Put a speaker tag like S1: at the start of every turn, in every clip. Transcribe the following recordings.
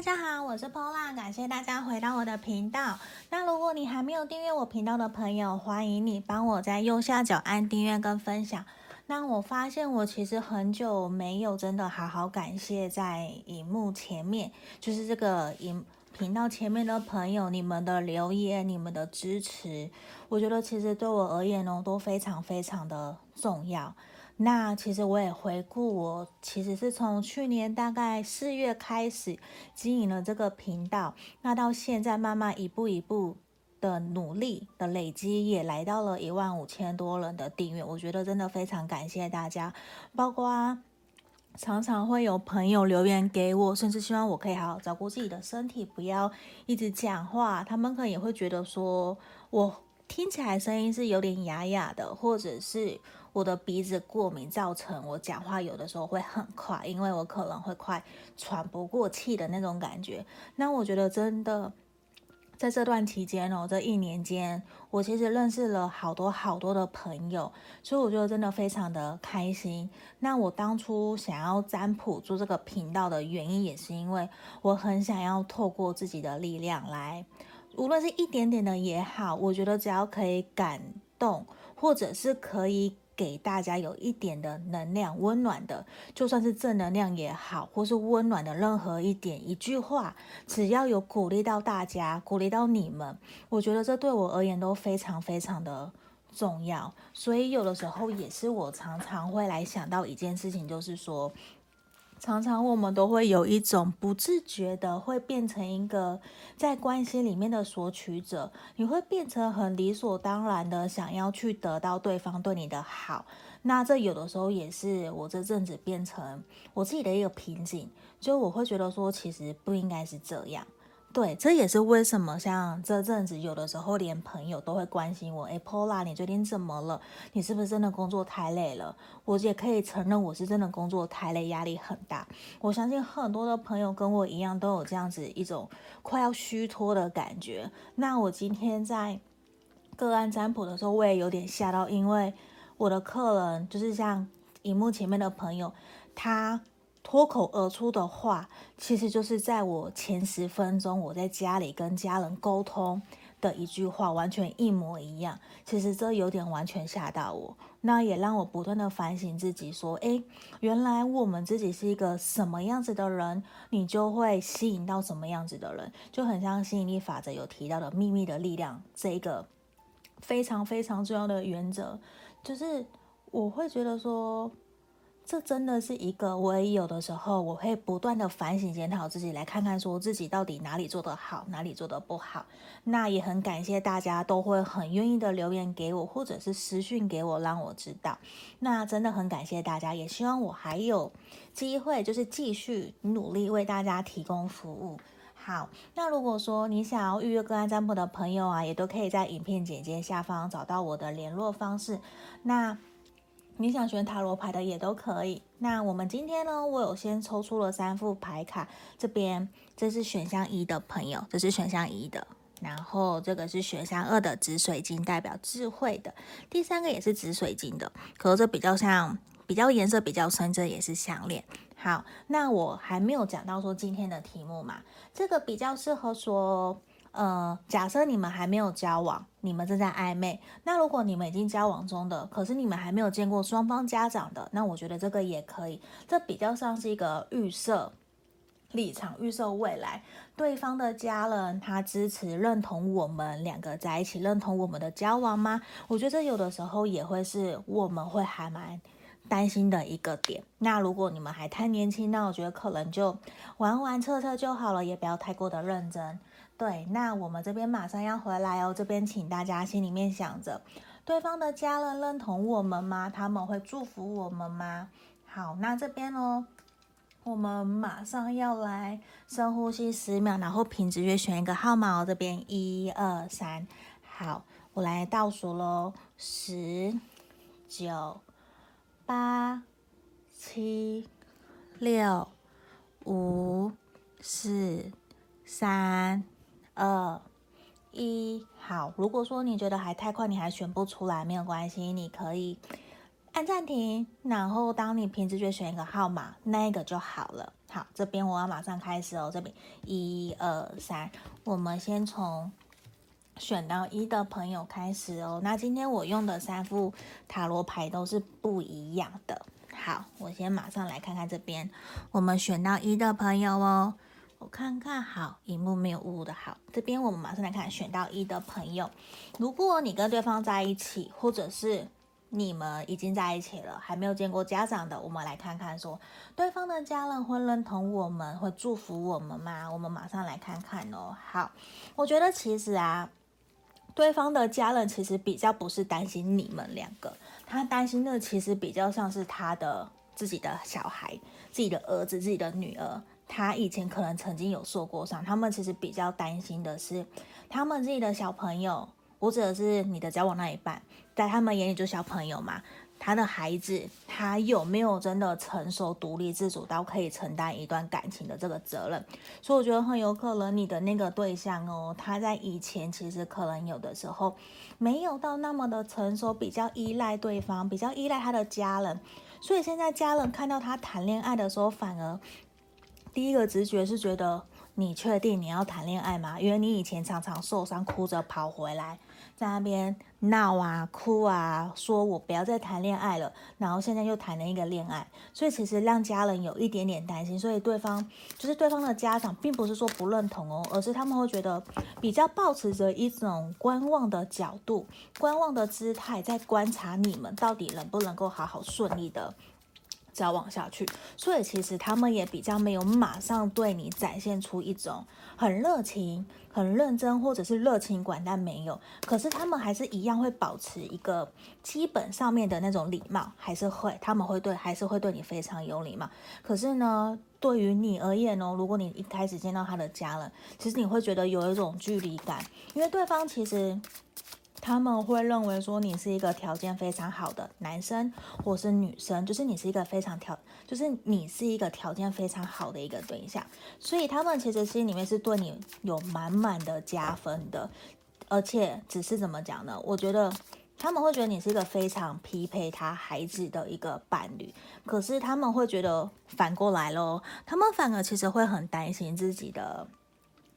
S1: 大家好，我是 Pola，感谢大家回到我的频道。那如果你还没有订阅我频道的朋友，欢迎你帮我在右下角按订阅跟分享。那我发现我其实很久没有真的好好感谢在荧幕前面，就是这个荧频道前面的朋友，你们的留言、你们的支持，我觉得其实对我而言呢，都非常非常的重要。那其实我也回顾，我其实是从去年大概四月开始经营了这个频道，那到现在慢慢一步一步的努力的累积，也来到了一万五千多人的订阅。我觉得真的非常感谢大家，包括常常会有朋友留言给我，甚至希望我可以好好照顾自己的身体，不要一直讲话。他们可能也会觉得说我听起来声音是有点哑哑的，或者是。我的鼻子过敏造成我讲话有的时候会很快，因为我可能会快喘不过气的那种感觉。那我觉得真的在这段期间哦，这一年间，我其实认识了好多好多的朋友，所以我觉得真的非常的开心。那我当初想要占卜做这个频道的原因，也是因为我很想要透过自己的力量来，无论是一点点的也好，我觉得只要可以感动，或者是可以。给大家有一点的能量，温暖的，就算是正能量也好，或是温暖的任何一点一句话，只要有鼓励到大家，鼓励到你们，我觉得这对我而言都非常非常的重要。所以有的时候也是我常常会来想到一件事情，就是说。常常我们都会有一种不自觉的，会变成一个在关系里面的索取者，你会变成很理所当然的想要去得到对方对你的好。那这有的时候也是我这阵子变成我自己的一个瓶颈，就我会觉得说，其实不应该是这样。对，这也是为什么像这阵子有的时候连朋友都会关心我，哎，Pola，你最近怎么了？你是不是真的工作太累了？我也可以承认我是真的工作太累，压力很大。我相信很多的朋友跟我一样都有这样子一种快要虚脱的感觉。那我今天在个案占卜的时候，我也有点吓到，因为我的客人就是像荧幕前面的朋友，他。脱口而出的话，其实就是在我前十分钟我在家里跟家人沟通的一句话，完全一模一样。其实这有点完全吓到我，那也让我不断的反省自己，说：诶，原来我们自己是一个什么样子的人，你就会吸引到什么样子的人，就很像吸引力法则有提到的秘密的力量这一个非常非常重要的原则，就是我会觉得说。这真的是一个，我也有的时候我会不断的反省检讨自己，来看看说自己到底哪里做得好，哪里做得不好。那也很感谢大家都会很愿意的留言给我，或者是私讯给我，让我知道。那真的很感谢大家，也希望我还有机会，就是继续努力为大家提供服务。好，那如果说你想要预约个案占卜的朋友啊，也都可以在影片简介下方找到我的联络方式。那。你想选塔罗牌的也都可以。那我们今天呢，我有先抽出了三副牌卡，这边这是选项一的朋友，这是选项一的，然后这个是选项二的紫水晶，代表智慧的，第三个也是紫水晶的，可是这比较像，比较颜色比较深，这也是项链。好，那我还没有讲到说今天的题目嘛，这个比较适合说。呃，假设你们还没有交往，你们正在暧昧。那如果你们已经交往中的，可是你们还没有见过双方家长的，那我觉得这个也可以。这比较像是一个预设立场，预设未来。对方的家人他支持、认同我们两个在一起，认同我们的交往吗？我觉得这有的时候也会是我们会还蛮担心的一个点。那如果你们还太年轻，那我觉得可能就玩玩测测就好了，也不要太过的认真。对，那我们这边马上要回来哦。这边请大家心里面想着，对方的家人认同我们吗？他们会祝福我们吗？好，那这边哦，我们马上要来深呼吸十秒，然后凭直觉选一个号码哦。这边一二三，好，我来倒数喽，十、九、八、七、六、五、四、三。二一，好。如果说你觉得还太快，你还选不出来，没有关系，你可以按暂停，然后当你凭直觉选一个号码，那个就好了。好，这边我要马上开始哦。这边一二三，我们先从选到一的朋友开始哦。那今天我用的三副塔罗牌都是不一样的。好，我先马上来看看这边，我们选到一的朋友哦。我看看，好，荧幕没有雾的，好，这边我们马上来看，选到一的朋友，如果你跟对方在一起，或者是你们已经在一起了，还没有见过家长的，我们来看看说，对方的家人会认同我们，会祝福我们吗？我们马上来看看哦。好，我觉得其实啊，对方的家人其实比较不是担心你们两个，他担心的其实比较像是他的自己的小孩、自己的儿子、自己的女儿。他以前可能曾经有受过伤，他们其实比较担心的是，他们自己的小朋友，或者是你的交往那一半，在他们眼里就小朋友嘛。他的孩子，他有没有真的成熟、独立自主到可以承担一段感情的这个责任？所以我觉得很有可能你的那个对象哦，他在以前其实可能有的时候没有到那么的成熟，比较依赖对方，比较依赖他的家人，所以现在家人看到他谈恋爱的时候，反而。第一个直觉是觉得你确定你要谈恋爱吗？因为你以前常常受伤，哭着跑回来，在那边闹啊、哭啊，说我不要再谈恋爱了。然后现在又谈了一个恋爱，所以其实让家人有一点点担心。所以对方就是对方的家长，并不是说不认同哦，而是他们会觉得比较抱持着一种观望的角度、观望的姿态，在观察你们到底能不能够好好顺利的。交往下去，所以其实他们也比较没有马上对你展现出一种很热情、很认真，或者是热情管但没有。可是他们还是一样会保持一个基本上面的那种礼貌，还是会，他们会对，还是会对你非常有礼貌。可是呢，对于你而言呢，如果你一开始见到他的家人，其实你会觉得有一种距离感，因为对方其实。他们会认为说你是一个条件非常好的男生或是女生，就是你是一个非常条，就是你是一个条件非常好的一个对象，所以他们其实心里面是对你有满满的加分的，而且只是怎么讲呢？我觉得他们会觉得你是一个非常匹配他孩子的一个伴侣，可是他们会觉得反过来咯，他们反而其实会很担心自己的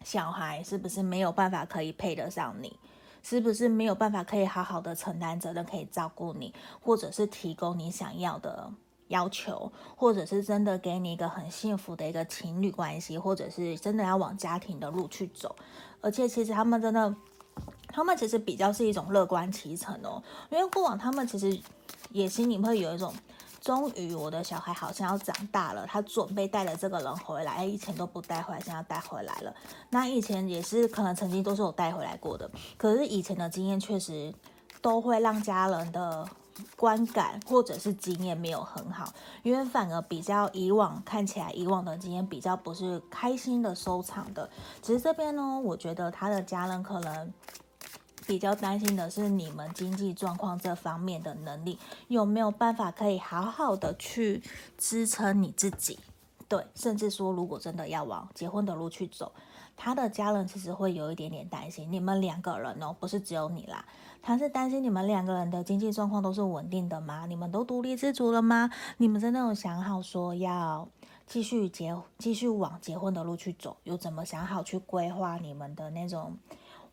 S1: 小孩是不是没有办法可以配得上你。是不是没有办法可以好好的承担责任，可以照顾你，或者是提供你想要的要求，或者是真的给你一个很幸福的一个情侣关系，或者是真的要往家庭的路去走。而且其实他们真的，他们其实比较是一种乐观其成哦，因为过往他们其实也心里会有一种。终于，我的小孩好像要长大了。他准备带了这个人回来，以前都不带回来，现在要带回来了。那以前也是可能曾经都是有带回来过的，可是以前的经验确实都会让家人的观感或者是经验没有很好，因为反而比较以往看起来以往的经验比较不是开心的收场的。其实这边呢，我觉得他的家人可能。比较担心的是你们经济状况这方面的能力有没有办法可以好好的去支撑你自己，对，甚至说如果真的要往结婚的路去走，他的家人其实会有一点点担心你们两个人哦，不是只有你啦，他是担心你们两个人的经济状况都是稳定的吗？你们都独立自主了吗？你们真的有想好说要继续结继续往结婚的路去走，有怎么想好去规划你们的那种？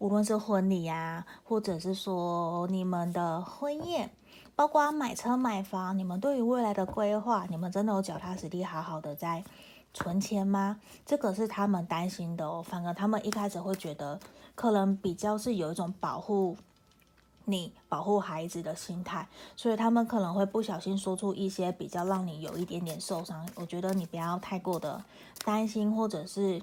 S1: 无论是婚礼呀，或者是说你们的婚宴，包括买车买房，你们对于未来的规划，你们真的有脚踏实地好好的在存钱吗？这个是他们担心的哦。反而他们一开始会觉得，可能比较是有一种保护你、保护孩子的心态，所以他们可能会不小心说出一些比较让你有一点点受伤。我觉得你不要太过的担心，或者是。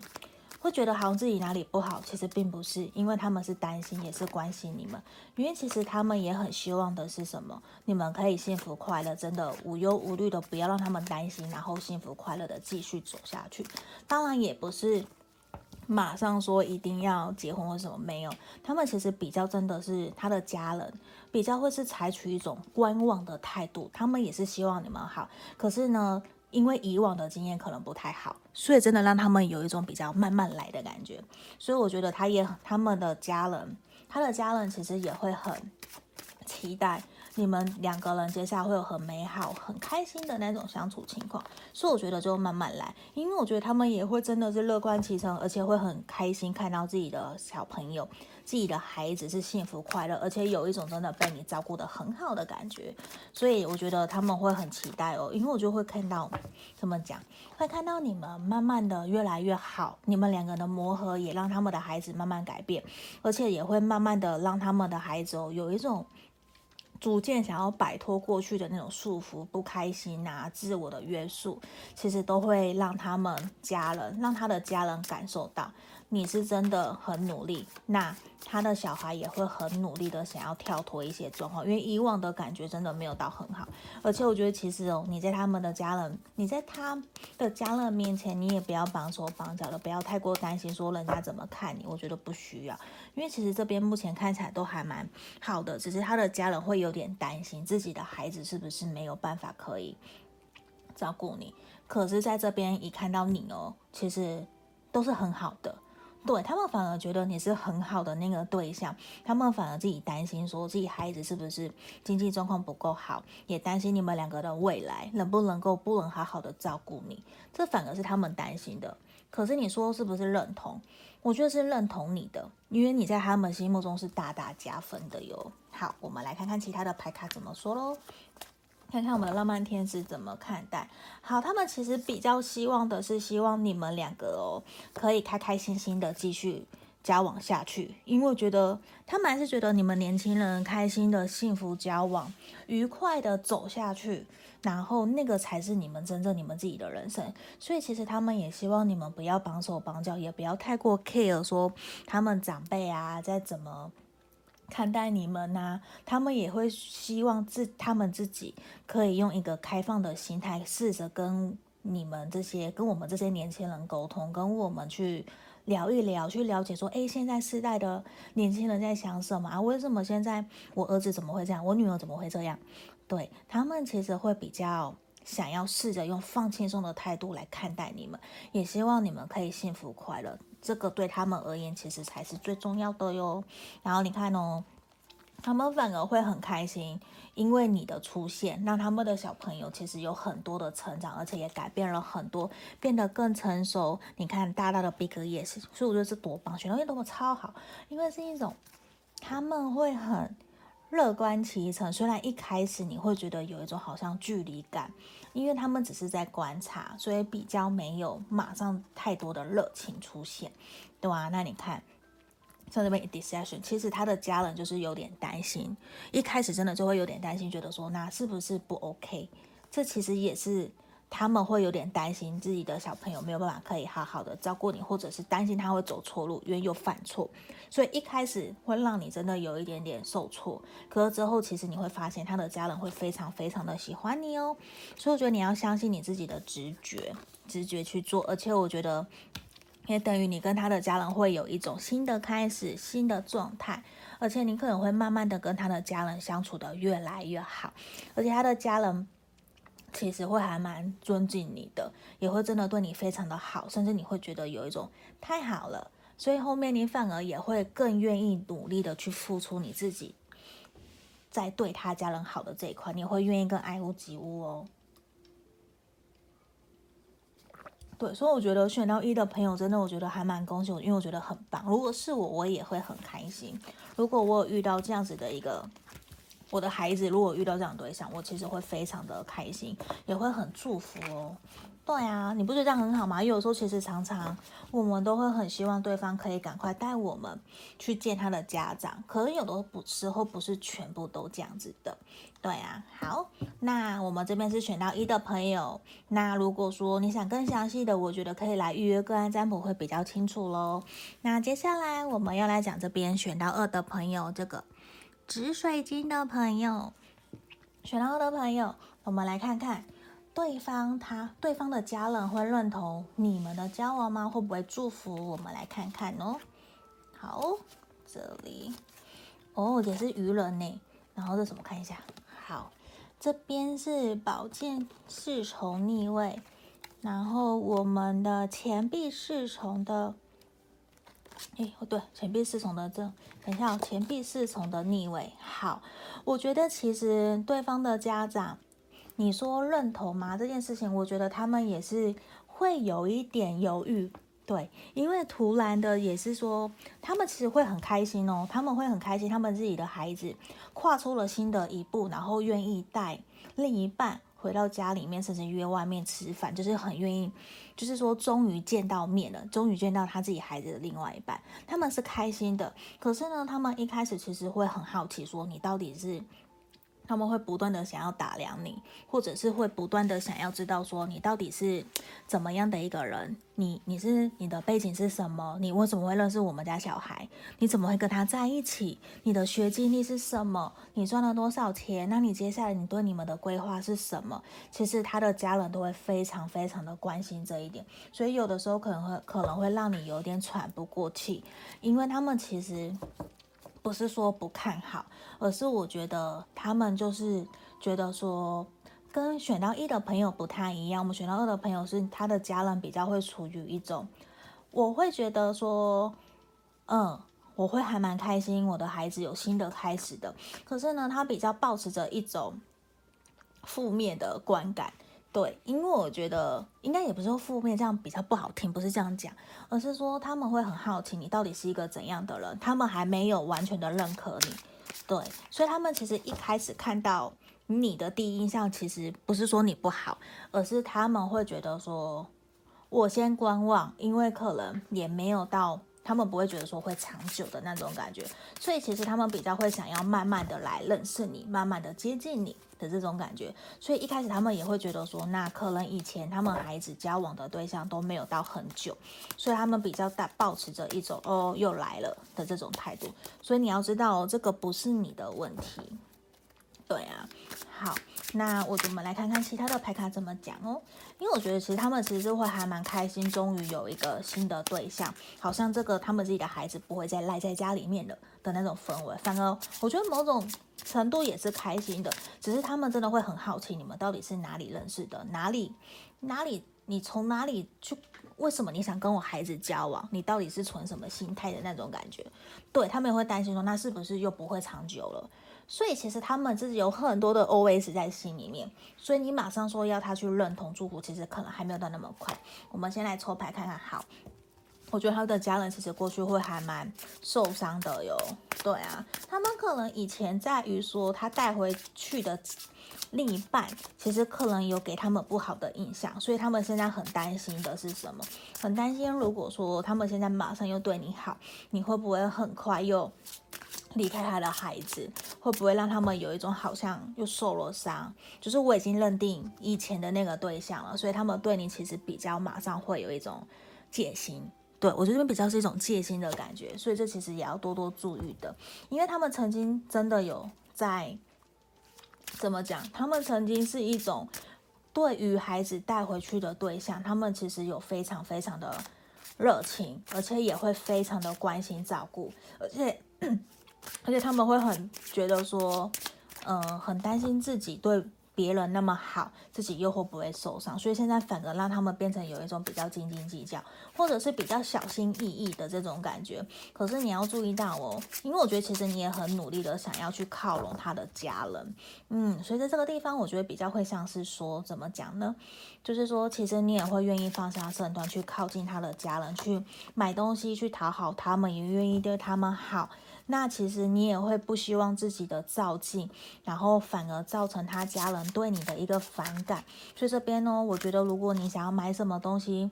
S1: 会觉得好像自己哪里不好，其实并不是，因为他们是担心，也是关心你们。因为其实他们也很希望的是什么？你们可以幸福快乐，真的无忧无虑的，不要让他们担心，然后幸福快乐的继续走下去。当然也不是马上说一定要结婚或什么，没有。他们其实比较真的是他的家人，比较会是采取一种观望的态度。他们也是希望你们好，可是呢，因为以往的经验可能不太好，所以真的让他们有一种比较慢慢来的感觉。所以我觉得他也他们的家人，他的家人其实也会很期待你们两个人接下来会有很美好、很开心的那种相处情况，所以我觉得就慢慢来，因为我觉得他们也会真的是乐观其成，而且会很开心看到自己的小朋友、自己的孩子是幸福快乐，而且有一种真的被你照顾的很好的感觉，所以我觉得他们会很期待哦，因为我就会看到，怎么讲，会看到你们慢慢的越来越好，你们两个人的磨合也让他们的孩子慢慢改变，而且也会慢慢的让他们的孩子哦有一种。逐渐想要摆脱过去的那种束缚、不开心啊、自我的约束，其实都会让他们家人、让他的家人感受到。你是真的很努力，那他的小孩也会很努力的想要跳脱一些状况，因为以往的感觉真的没有到很好。而且我觉得其实哦，你在他们的家人，你在他的家人面前，你也不要绑手绑脚的，不要太过担心说人家怎么看你。我觉得不需要，因为其实这边目前看起来都还蛮好的，只是他的家人会有点担心自己的孩子是不是没有办法可以照顾你。可是在这边一看到你哦，其实都是很好的。对，他们反而觉得你是很好的那个对象，他们反而自己担心说自己孩子是不是经济状况不够好，也担心你们两个的未来能不能够不能好好的照顾你，这反而是他们担心的。可是你说是不是认同？我觉得是认同你的，因为你在他们心目中是大大加分的哟。好，我们来看看其他的牌卡怎么说喽。看看我们的浪漫天使怎么看待。好，他们其实比较希望的是，希望你们两个哦，可以开开心心的继续交往下去。因为觉得他们还是觉得你们年轻人开心的幸福交往，愉快的走下去，然后那个才是你们真正你们自己的人生。所以其实他们也希望你们不要绑手绑脚，也不要太过 care 说他们长辈啊在怎么。看待你们呐、啊，他们也会希望自他们自己可以用一个开放的心态，试着跟你们这些跟我们这些年轻人沟通，跟我们去聊一聊，去了解说，诶，现在世代的年轻人在想什么啊？为什么现在我儿子怎么会这样？我女儿怎么会这样？对，他们其实会比较想要试着用放轻松的态度来看待你们，也希望你们可以幸福快乐。这个对他们而言，其实才是最重要的哟。然后你看哦，他们反而会很开心，因为你的出现，让他们的小朋友其实有很多的成长，而且也改变了很多，变得更成熟。你看大大的 Big Yes，所以我觉得这多棒，选到运动超好，因为是一种他们会很。乐观其成，虽然一开始你会觉得有一种好像距离感，因为他们只是在观察，所以比较没有马上太多的热情出现，对吧？那你看，像这边 decision，其实他的家人就是有点担心，一开始真的就会有点担心，觉得说那是不是不 OK？这其实也是。他们会有点担心自己的小朋友没有办法可以好好的照顾你，或者是担心他会走错路，因为又犯错，所以一开始会让你真的有一点点受挫。可是之后，其实你会发现他的家人会非常非常的喜欢你哦。所以我觉得你要相信你自己的直觉，直觉去做。而且我觉得也等于你跟他的家人会有一种新的开始，新的状态。而且你可能会慢慢的跟他的家人相处得越来越好，而且他的家人。其实会还蛮尊敬你的，也会真的对你非常的好，甚至你会觉得有一种太好了，所以后面你反而也会更愿意努力的去付出你自己，在对他家人好的这一块，你会愿意更爱屋及乌哦。对，所以我觉得选到一的朋友，真的我觉得还蛮恭喜我，因为我觉得很棒。如果是我，我也会很开心。如果我有遇到这样子的一个。我的孩子如果遇到这样对象，我其实会非常的开心，也会很祝福哦。对啊，你不觉得这样很好吗？有时候其实常常我们都会很希望对方可以赶快带我们去见他的家长，可能有的时候不是全部都这样子的。对啊，好，那我们这边是选到一的朋友，那如果说你想更详细的，我觉得可以来预约个案占卜会比较清楚喽。那接下来我们要来讲这边选到二的朋友这个。紫水晶的朋友，选到二的朋友，我们来看看对方他对方的家人会认同你们的交往吗？会不会祝福？我们来看看哦。好，这里哦，也是愚人呢。然后这什么？看一下。好，这边是宝剑侍从逆位，然后我们的钱币侍从的哎，哦对，钱币侍从的这，等一下哦，钱币侍从的逆位。好，我觉得其实对方的家长，你说认同吗？这件事情，我觉得他们也是会有一点犹豫。对，因为突然的也是说，他们其实会很开心哦，他们会很开心，他们自己的孩子跨出了新的一步，然后愿意带另一半回到家里面，甚至约外面吃饭，就是很愿意，就是说终于见到面了，终于见到他自己孩子的另外一半，他们是开心的。可是呢，他们一开始其实会很好奇，说你到底是。他们会不断的想要打量你，或者是会不断的想要知道说你到底是怎么样的一个人，你你是你的背景是什么？你为什么会认识我们家小孩？你怎么会跟他在一起？你的学经历是什么？你赚了多少钱？那你接下来你对你们的规划是什么？其实他的家人都会非常非常的关心这一点，所以有的时候可能会可能会让你有点喘不过气，因为他们其实。不是说不看好，而是我觉得他们就是觉得说，跟选到一的朋友不太一样。我们选到二的朋友是他的家人比较会处于一种，我会觉得说，嗯，我会还蛮开心，我的孩子有新的开始的。可是呢，他比较保持着一种负面的观感。对，因为我觉得应该也不是说负面这样比较不好听，不是这样讲，而是说他们会很好奇你到底是一个怎样的人，他们还没有完全的认可你，对，所以他们其实一开始看到你的第一印象，其实不是说你不好，而是他们会觉得说，我先观望，因为可能也没有到。他们不会觉得说会长久的那种感觉，所以其实他们比较会想要慢慢的来认识你，慢慢的接近你的这种感觉。所以一开始他们也会觉得说，那可能以前他们孩子交往的对象都没有到很久，所以他们比较大保持着一种哦又来了的这种态度。所以你要知道，这个不是你的问题。对啊，好，那我我们来看看其他的牌卡怎么讲哦。因为我觉得其实他们其实是会还蛮开心，终于有一个新的对象，好像这个他们自己的孩子不会再赖在家里面的的那种氛围。反而我觉得某种程度也是开心的，只是他们真的会很好奇你们到底是哪里认识的，哪里哪里你从哪里去，为什么你想跟我孩子交往？你到底是存什么心态的那种感觉？对，他们也会担心说，那是不是又不会长久了？所以其实他们自己有很多的 OS 在心里面，所以你马上说要他去认同祝福，其实可能还没有到那么快。我们先来抽牌看看。好，我觉得他的家人其实过去会还蛮受伤的哟。对啊，他们可能以前在于说他带回去的另一半，其实可能有给他们不好的印象，所以他们现在很担心的是什么？很担心如果说他们现在马上又对你好，你会不会很快又？离开他的孩子，会不会让他们有一种好像又受了伤？就是我已经认定以前的那个对象了，所以他们对你其实比较马上会有一种戒心。对，我觉得这边比较是一种戒心的感觉，所以这其实也要多多注意的，因为他们曾经真的有在怎么讲？他们曾经是一种对于孩子带回去的对象，他们其实有非常非常的热情，而且也会非常的关心照顾，而且。而且他们会很觉得说，嗯、很担心自己对别人那么好，自己又会不会受伤？所以现在反而让他们变成有一种比较斤斤计较，或者是比较小心翼翼的这种感觉。可是你要注意到哦，因为我觉得其实你也很努力的想要去靠拢他的家人，嗯，所以在这个地方，我觉得比较会像是说，怎么讲呢？就是说，其实你也会愿意放下身段去靠近他的家人，去买东西去讨好他们，也愿意对他们好。那其实你也会不希望自己的照进，然后反而造成他家人对你的一个反感。所以这边呢，我觉得如果你想要买什么东西，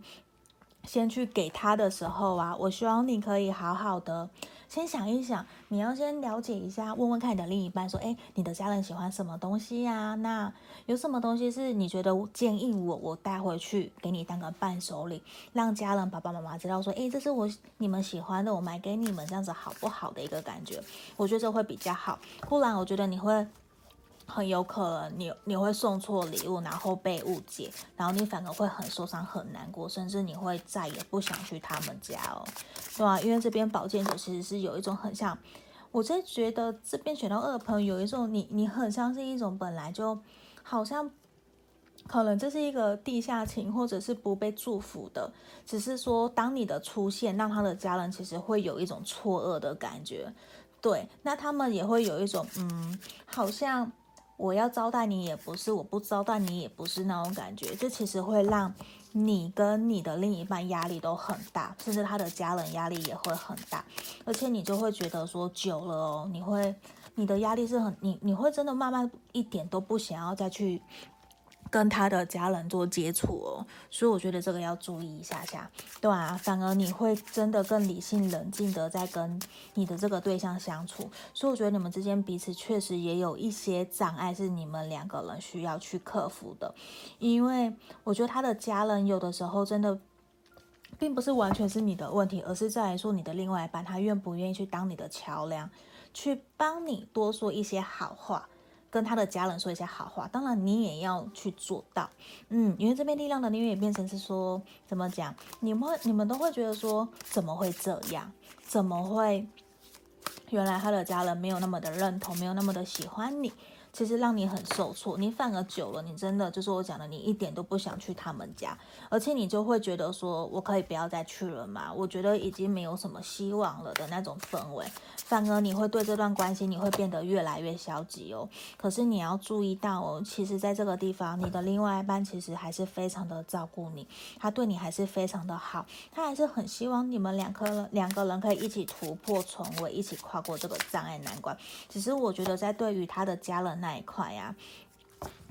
S1: 先去给他的时候啊，我希望你可以好好的。先想一想，你要先了解一下，问问看你的另一半，说，诶，你的家人喜欢什么东西呀？那有什么东西是你觉得建议我我带回去给你当个伴手礼，让家人爸爸妈妈知道说，诶，这是我你们喜欢的，我买给你们，这样子好不好的一个感觉？我觉得这会比较好，不然我觉得你会。很有可能你你会送错礼物，然后被误解，然后你反而会很受伤、很难过，甚至你会再也不想去他们家哦，对吧？因为这边宝剑九其实是有一种很像，我在觉得这边选到二的朋友有一种你你很像是一种本来就好像可能这是一个地下情，或者是不被祝福的。只是说，当你的出现，让他的家人其实会有一种错愕的感觉。对，那他们也会有一种，嗯，好像我要招待你也不是，我不招待你也不是那种感觉。这其实会让你跟你的另一半压力都很大，甚至他的家人压力也会很大。而且你就会觉得说，久了哦，你会，你的压力是很，你你会真的慢慢一点都不想要再去。跟他的家人做接触哦，所以我觉得这个要注意一下下，对啊，反而你会真的更理性冷静的在跟你的这个对象相处，所以我觉得你们之间彼此确实也有一些障碍是你们两个人需要去克服的，因为我觉得他的家人有的时候真的并不是完全是你的问题，而是在于说你的另外一半他愿不愿意去当你的桥梁，去帮你多说一些好话。跟他的家人说一些好话，当然你也要去做到，嗯，因为这边力量的力量也变成是说，怎么讲？你们你们都会觉得说，怎么会这样？怎么会？原来他的家人没有那么的认同，没有那么的喜欢你。其实让你很受挫，你反而久了，你真的就是我讲的，你一点都不想去他们家，而且你就会觉得说，我可以不要再去了嘛？我觉得已经没有什么希望了的那种氛围，反而你会对这段关系你会变得越来越消极哦。可是你要注意到哦，其实在这个地方，你的另外一半其实还是非常的照顾你，他对你还是非常的好，他还是很希望你们两个人两个人可以一起突破重围，一起跨过这个障碍难关。只是我觉得在对于他的家人。那一块呀，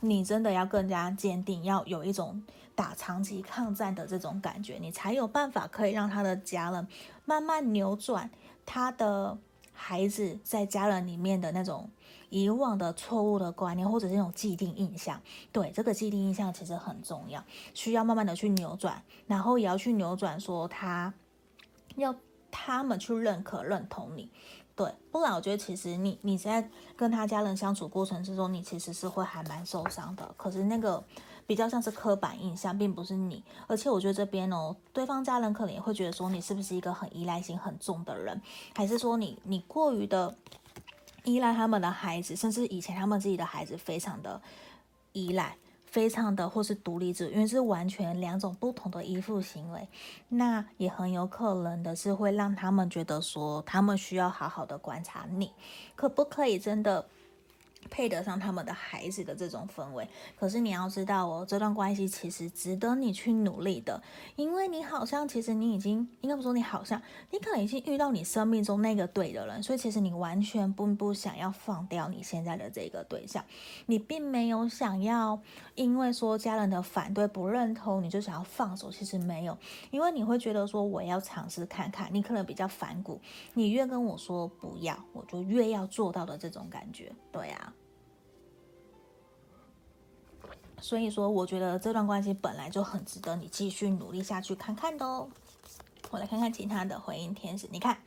S1: 你真的要更加坚定，要有一种打长期抗战的这种感觉，你才有办法可以让他的家人慢慢扭转他的孩子在家人里面的那种以往的错误的观念，或者是那种既定印象。对，这个既定印象其实很重要，需要慢慢的去扭转，然后也要去扭转，说他要他们去认可、认同你。对，不然我觉得其实你你在跟他家人相处过程之中，你其实是会还蛮受伤的。可是那个比较像是刻板印象，并不是你。而且我觉得这边哦，对方家人可能也会觉得说你是不是一个很依赖性很重的人，还是说你你过于的依赖他们的孩子，甚至以前他们自己的孩子非常的依赖。非常的或是独立者，因为是完全两种不同的依附行为，那也很有可能的是会让他们觉得说，他们需要好好的观察你，可不可以真的。配得上他们的孩子的这种氛围，可是你要知道哦，这段关系其实值得你去努力的，因为你好像其实你已经应该不说你好像，你可能已经遇到你生命中那个对的人，所以其实你完全不不想要放掉你现在的这个对象，你并没有想要因为说家人的反对不认同你就想要放手，其实没有，因为你会觉得说我要尝试看看，你可能比较反骨，你越跟我说不要，我就越要做到的这种感觉，对啊。所以说，我觉得这段关系本来就很值得你继续努力下去看看的哦。我来看看其他的回应天使，你看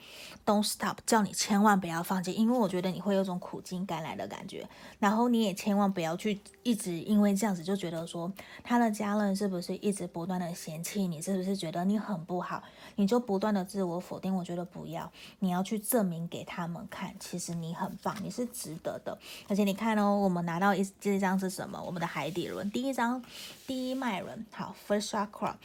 S1: ，Don't stop，叫你千万不要放弃，因为我觉得你会有种苦尽甘来的感觉。然后你也千万不要去一直因为这样子就觉得说他的家人是不是一直不断的嫌弃你，是不是觉得你很不好，你就不断的自我否定。我觉得不要，你要去证明给他们看，其实你很棒，你是值得的。而且你看哦，我们拿到一这一张是什么？我们的海底轮，第一张第一脉轮，好，First Chakra。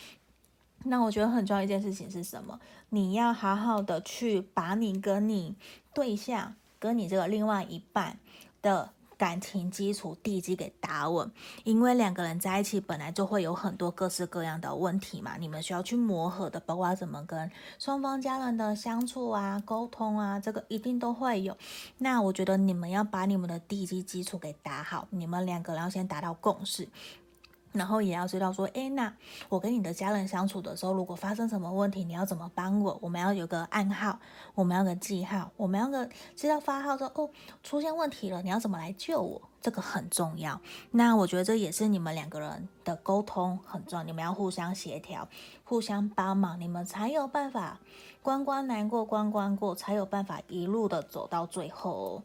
S1: 那我觉得很重要一件事情是什么？你要好好的去把你跟你对象、跟你这个另外一半的感情基础地基给打稳，因为两个人在一起本来就会有很多各式各样的问题嘛，你们需要去磨合的，包括怎么跟双方家人的相处啊、沟通啊，这个一定都会有。那我觉得你们要把你们的地基基础给打好，你们两个人要先达到共识。然后也要知道说，哎，那我跟你的家人相处的时候，如果发生什么问题，你要怎么帮我？我们要有个暗号，我们要个记号，我们要个知道发号说，哦，出现问题了，你要怎么来救我？这个很重要。那我觉得这也是你们两个人的沟通很重要，你们要互相协调，互相帮忙，你们才有办法关关难过关关过，才有办法一路的走到最后哦。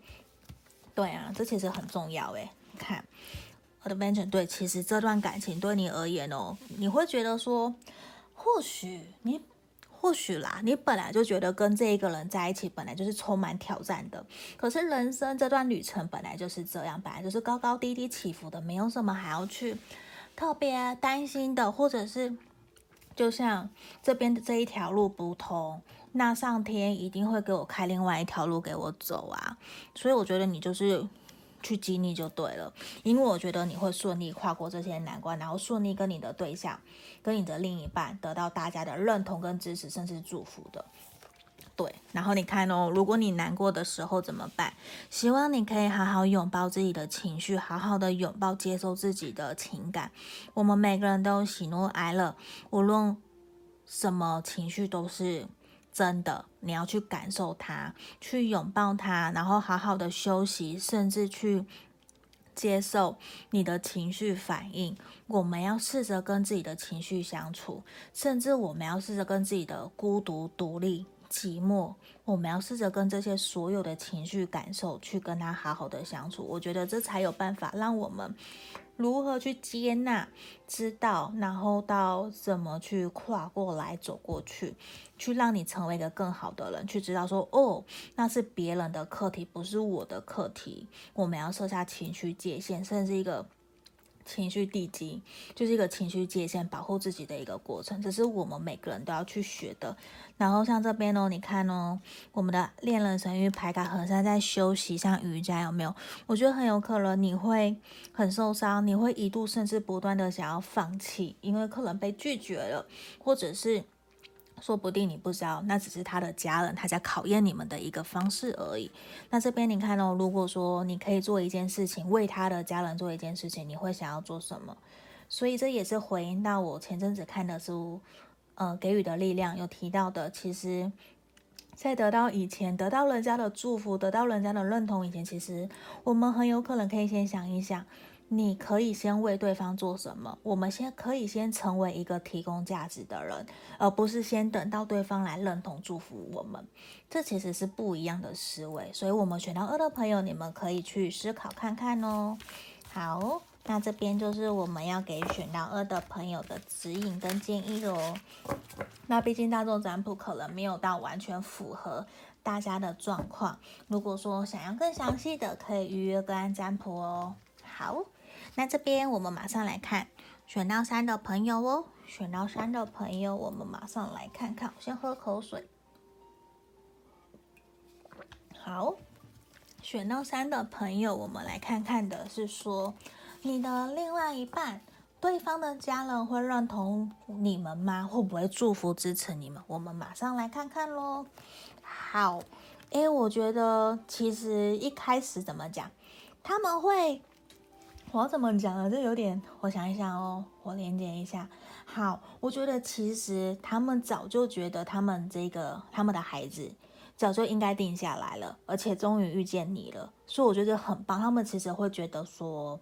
S1: 对啊，这其实很重要诶，看。Adventure 对，其实这段感情对你而言哦，你会觉得说，或许你，或许啦，你本来就觉得跟这一个人在一起本来就是充满挑战的。可是人生这段旅程本来就是这样，本来就是高高低低起伏的，没有什么还要去特别担心的，或者是就像这边的这一条路不通，那上天一定会给我开另外一条路给我走啊。所以我觉得你就是。去经历就对了，因为我觉得你会顺利跨过这些难关，然后顺利跟你的对象、跟你的另一半得到大家的认同跟支持，甚至祝福的。对，然后你看哦，如果你难过的时候怎么办？希望你可以好好拥抱自己的情绪，好好的拥抱、接受自己的情感。我们每个人都喜怒哀乐，无论什么情绪都是。真的，你要去感受它，去拥抱它，然后好好的休息，甚至去接受你的情绪反应。我们要试着跟自己的情绪相处，甚至我们要试着跟自己的孤独、独立、寂寞，我们要试着跟这些所有的情绪感受去跟他好好的相处。我觉得这才有办法让我们。如何去接纳、知道，然后到怎么去跨过来、走过去，去让你成为一个更好的人，去知道说，哦，那是别人的课题，不是我的课题。我们要设下情绪界限，甚至一个。情绪地基就是一个情绪界限，保护自己的一个过程，这是我们每个人都要去学的。然后像这边哦，你看哦，我们的恋人神域牌卡和尚在休息，像瑜伽有没有？我觉得很有可能你会很受伤，你会一度甚至不断的想要放弃，因为可能被拒绝了，或者是。说不定你不知道，那只是他的家人，他在考验你们的一个方式而已。那这边你看哦，如果说你可以做一件事情，为他的家人做一件事情，你会想要做什么？所以这也是回应到我前阵子看的书，呃，给予的力量有提到的。其实，在得到以前，得到人家的祝福，得到人家的认同以前，其实我们很有可能可以先想一想。你可以先为对方做什么？我们先可以先成为一个提供价值的人，而不是先等到对方来认同祝福我们。这其实是不一样的思维。所以，我们选到二的朋友，你们可以去思考看看哦。好，那这边就是我们要给选到二的朋友的指引跟建议哦。那毕竟大众占卜可能没有到完全符合大家的状况。如果说想要更详细的，可以预约个案占卜哦。好。那这边我们马上来看选到三的朋友哦，选到三的朋友，我们马上来看看。我先喝口水。好，选到三的朋友，我们来看看的是说，你的另外一半，对方的家人会认同你们吗？会不会祝福支持你们？我们马上来看看喽。好，诶，我觉得其实一开始怎么讲，他们会。我怎么讲呢？这有点，我想一想哦，我连接一下。好，我觉得其实他们早就觉得他们这个他们的孩子早就应该定下来了，而且终于遇见你了，所以我觉得很棒。他们其实会觉得说，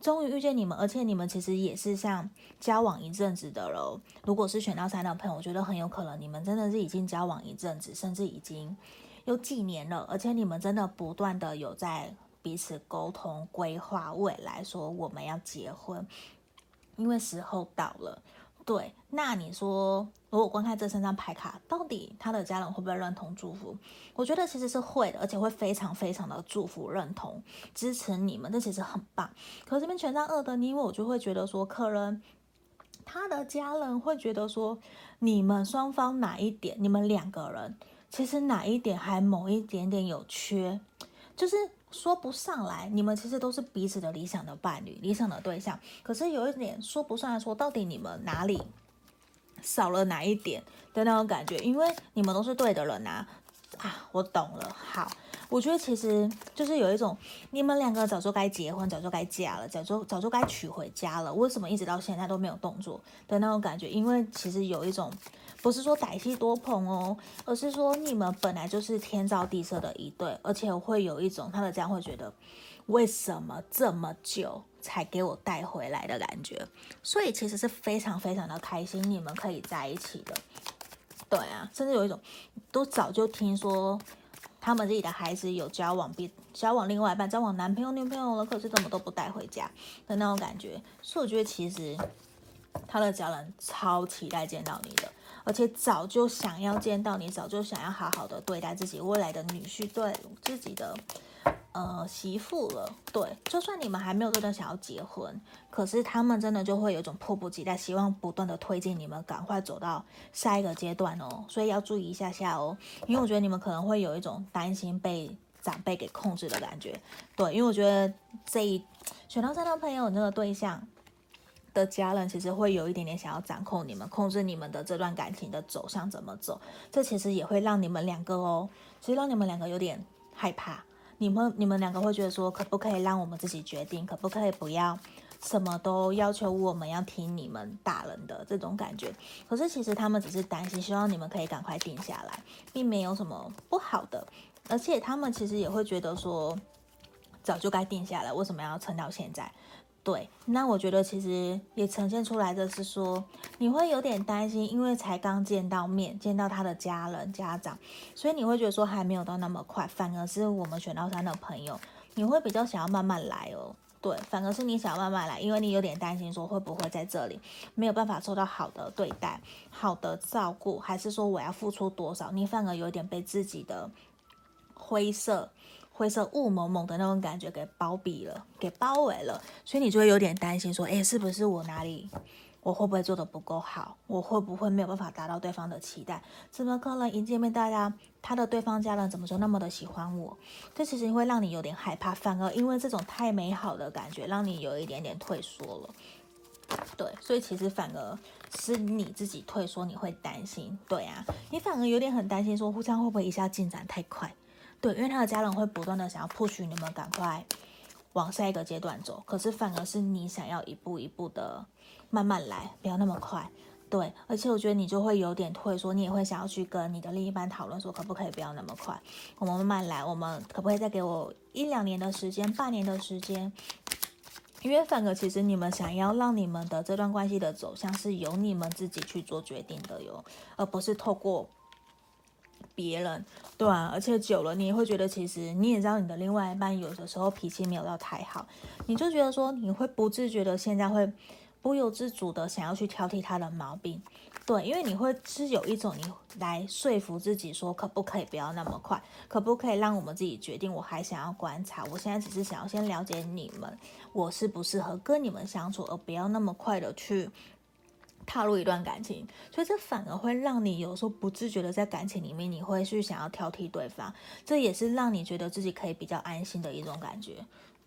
S1: 终于遇见你们，而且你们其实也是像交往一阵子的了。如果是选到三的朋友，我觉得很有可能你们真的是已经交往一阵子，甚至已经有几年了，而且你们真的不断的有在。彼此沟通、规划未来，说我们要结婚，因为时候到了。对，那你说，如果观看这三张牌卡，到底他的家人会不会认同、祝福？我觉得其实是会的，而且会非常非常的祝福、认同、支持你们，这其实很棒。可是这边权杖二的，因为我就会觉得说，可能他的家人会觉得说，你们双方哪一点，你们两个人其实哪一点还某一点点有缺，就是。说不上来，你们其实都是彼此的理想的伴侣、理想的对象，可是有一点说不上来说，到底你们哪里少了哪一点的那种感觉？因为你们都是对的人啊！啊，我懂了。好，我觉得其实就是有一种，你们两个早就该结婚，早就该嫁了，早就早就该娶回家了，为什么一直到现在都没有动作的那种感觉？因为其实有一种。不是说歹戏多捧哦，而是说你们本来就是天造地设的一对，而且会有一种他的家人会觉得，为什么这么久才给我带回来的感觉，所以其实是非常非常的开心，你们可以在一起的。对啊，甚至有一种都早就听说他们自己的孩子有交往，比交往另外一半，交往男朋友女朋友了，可是怎么都不带回家的那种感觉，所以我觉得其实他的家人超期待见到你的。而且早就想要见到你，早就想要好好的对待自己未来的女婿，对自己的呃媳妇了。对，就算你们还没有真的想要结婚，可是他们真的就会有一种迫不及待，希望不断的推进你们赶快走到下一个阶段哦。所以要注意一下下哦，因为我觉得你们可能会有一种担心被长辈给控制的感觉。对，因为我觉得这一选到三张朋友，那个对象。的家人其实会有一点点想要掌控你们，控制你们的这段感情的走向怎么走，这其实也会让你们两个哦，其实让你们两个有点害怕。你们你们两个会觉得说，可不可以让我们自己决定？可不可以不要什么都要求我们要听你们大人的这种感觉？可是其实他们只是担心，希望你们可以赶快定下来，并没有什么不好的。而且他们其实也会觉得说，早就该定下来，为什么要撑到现在？对，那我觉得其实也呈现出来的是说，你会有点担心，因为才刚见到面，见到他的家人家长，所以你会觉得说还没有到那么快，反而是我们选到三的朋友，你会比较想要慢慢来哦。对，反而是你想要慢慢来，因为你有点担心说会不会在这里没有办法受到好的对待、好的照顾，还是说我要付出多少？你反而有点被自己的灰色。灰色雾蒙蒙的那种感觉给包庇了，给包围了，所以你就会有点担心，说，诶，是不是我哪里，我会不会做得不够好？我会不会没有办法达到对方的期待？怎么可能一见面大家他的对方家人怎么就那么的喜欢我？这其实会让你有点害怕，反而因为这种太美好的感觉，让你有一点点退缩了。对，所以其实反而是你自己退缩，你会担心，对啊，你反而有点很担心，说互相会不会一下进展太快？对，因为他的家人会不断的想要 push 你们赶快往下一个阶段走，可是反而是你想要一步一步的慢慢来，不要那么快。对，而且我觉得你就会有点退缩，你也会想要去跟你的另一半讨论说，可不可以不要那么快，我们慢慢来，我们可不可以再给我一两年的时间，半年的时间？因为反而其实你们想要让你们的这段关系的走向是由你们自己去做决定的哟，而不是透过。别人对啊，而且久了你也会觉得，其实你也知道你的另外一半有的时候脾气没有到太好，你就觉得说你会不自觉的现在会不由自主的想要去挑剔他的毛病，对，因为你会是有一种你来说服自己说可不可以不要那么快，可不可以让我们自己决定，我还想要观察，我现在只是想要先了解你们，我适不适合跟你们相处，而不要那么快的去。踏入一段感情，所以这反而会让你有时候不自觉的在感情里面，你会去想要挑剔对方，这也是让你觉得自己可以比较安心的一种感觉。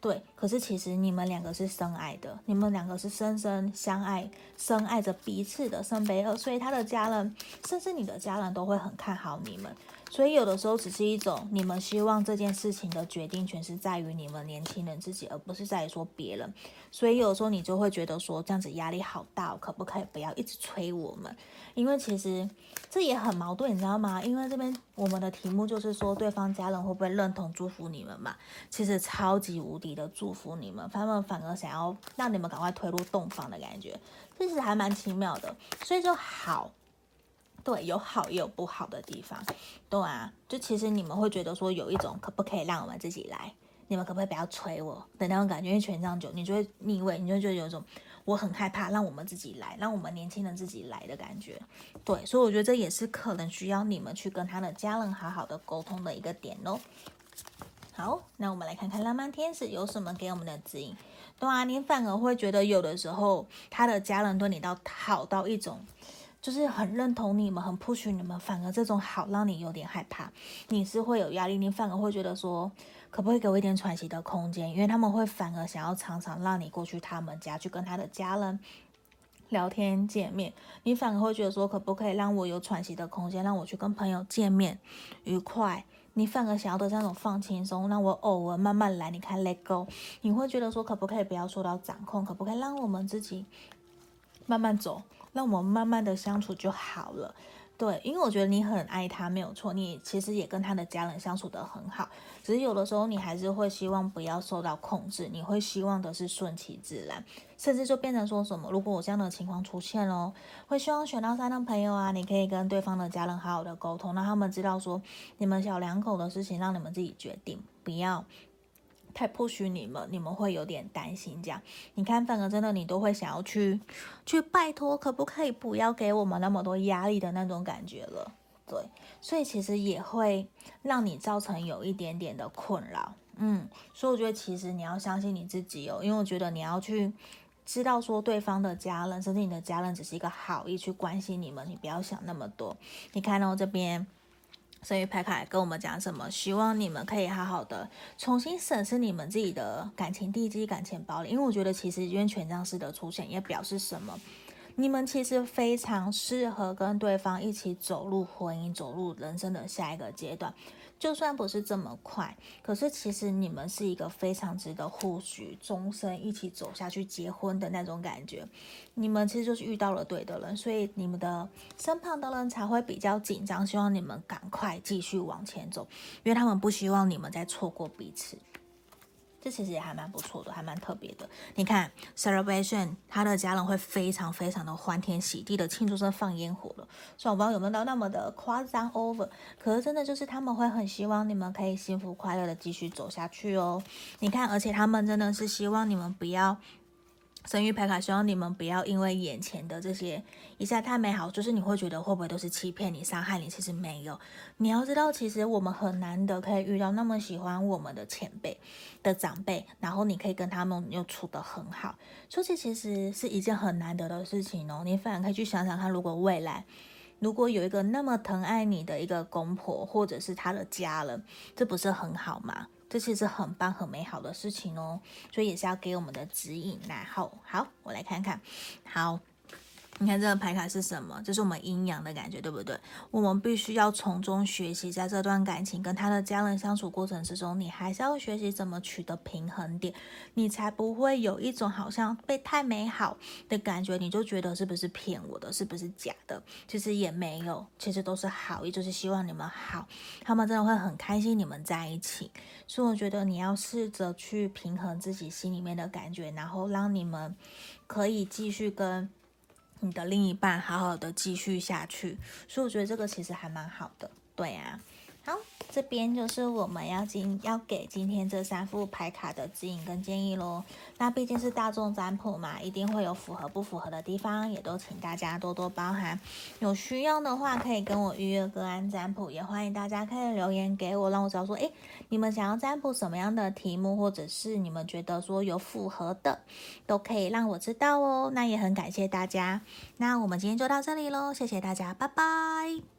S1: 对，可是其实你们两个是深爱的，你们两个是深深相爱、深爱着彼此的圣杯二，所以他的家人，甚至你的家人都会很看好你们。所以有的时候只是一种你们希望这件事情的决定权是在于你们年轻人自己，而不是在于说别人。所以有时候你就会觉得说这样子压力好大，可不可以不要一直催我们？因为其实这也很矛盾，你知道吗？因为这边我们的题目就是说对方家人会不会认同祝福你们嘛？其实超级无敌的祝福你们，他们反而想要让你们赶快推入洞房的感觉，其实还蛮奇妙的。所以就好。对，有好也有不好的地方，对啊，就其实你们会觉得说有一种可不可以让我们自己来，你们可不可以不要催我的那种感觉，因为权杖九，你就会逆位，你就觉得有一种我很害怕，让我们自己来，让我们年轻人自己来的感觉，对，所以我觉得这也是可能需要你们去跟他的家人好好的沟通的一个点哦。好，那我们来看看浪漫天使有什么给我们的指引，对啊，你反而会觉得有的时候他的家人对你到好到一种。就是很认同你们，很 push 你们，反而这种好让你有点害怕，你是会有压力，你反而会觉得说，可不可以给我一点喘息的空间？因为他们会反而想要常常让你过去他们家去跟他的家人聊天见面，你反而会觉得说，可不可以让我有喘息的空间，让我去跟朋友见面愉快？你反而想要的这种放轻松，让我偶尔慢慢来。你看，let go，你会觉得说，可不可以不要受到掌控？可不可以让我们自己慢慢走？那我们慢慢的相处就好了，对，因为我觉得你很爱他，没有错，你其实也跟他的家人相处得很好，只是有的时候你还是会希望不要受到控制，你会希望的是顺其自然，甚至就变成说什么，如果我这样的情况出现咯，会希望选到三的朋友啊，你可以跟对方的家人好好的沟通，让他们知道说你们小两口的事情让你们自己决定，不要。太 push 你们，你们会有点担心。这样，你看，反而真的你都会想要去去拜托，可不可以不要给我们那么多压力的那种感觉了？对，所以其实也会让你造成有一点点的困扰。嗯，所以我觉得其实你要相信你自己哦，因为我觉得你要去知道说对方的家人，甚至你的家人只是一个好意去关心你们，你不要想那么多。你看到这边。所以牌卡跟我们讲什么？希望你们可以好好的重新审视你们自己的感情地基、感情堡垒。因为我觉得其实因为权杖四的出现也表示什么？你们其实非常适合跟对方一起走入婚姻、走入人生的下一个阶段。就算不是这么快，可是其实你们是一个非常值得或许终身一起走下去结婚的那种感觉。你们其实就是遇到了对的人，所以你们的身旁的人才会比较紧张，希望你们赶快继续往前走，因为他们不希望你们再错过彼此。这其实也还蛮不错的，还蛮特别的。你看，celebration，他的家人会非常非常的欢天喜地的庆祝，这放烟火了。虽然我不知道有没有到那么的夸张 over，可是真的就是他们会很希望你们可以幸福快乐的继续走下去哦。你看，而且他们真的是希望你们不要。生育牌卡，希望你们不要因为眼前的这些一下太美好，就是你会觉得会不会都是欺骗你、伤害你？其实没有。你要知道，其实我们很难得可以遇到那么喜欢我们的前辈的长辈，然后你可以跟他们又处得很好，所以这其实是一件很难得的事情哦。你反而可以去想想看，如果未来如果有一个那么疼爱你的一个公婆，或者是他的家人，这不是很好吗？这其实很棒、很美好的事情哦，所以也是要给我们的指引。然后，好，我来看看，好。你看这个牌卡是什么？这是我们阴阳的感觉，对不对？我们必须要从中学习，在这段感情跟他的家人相处过程之中，你还是要学习怎么取得平衡点，你才不会有一种好像被太美好的感觉，你就觉得是不是骗我的，是不是假的？其实也没有，其实都是好意，就是希望你们好，他们真的会很开心你们在一起。所以我觉得你要试着去平衡自己心里面的感觉，然后让你们可以继续跟。你的另一半好好的继续下去，所以我觉得这个其实还蛮好的，对呀、啊，这边就是我们要今要给今天这三副牌卡的指引跟建议喽。那毕竟是大众占卜嘛，一定会有符合不符合的地方，也都请大家多多包涵。有需要的话，可以跟我预约个案占卜，也欢迎大家可以留言给我，让我知道说，诶，你们想要占卜什么样的题目，或者是你们觉得说有符合的，都可以让我知道哦。那也很感谢大家。那我们今天就到这里喽，谢谢大家，拜拜。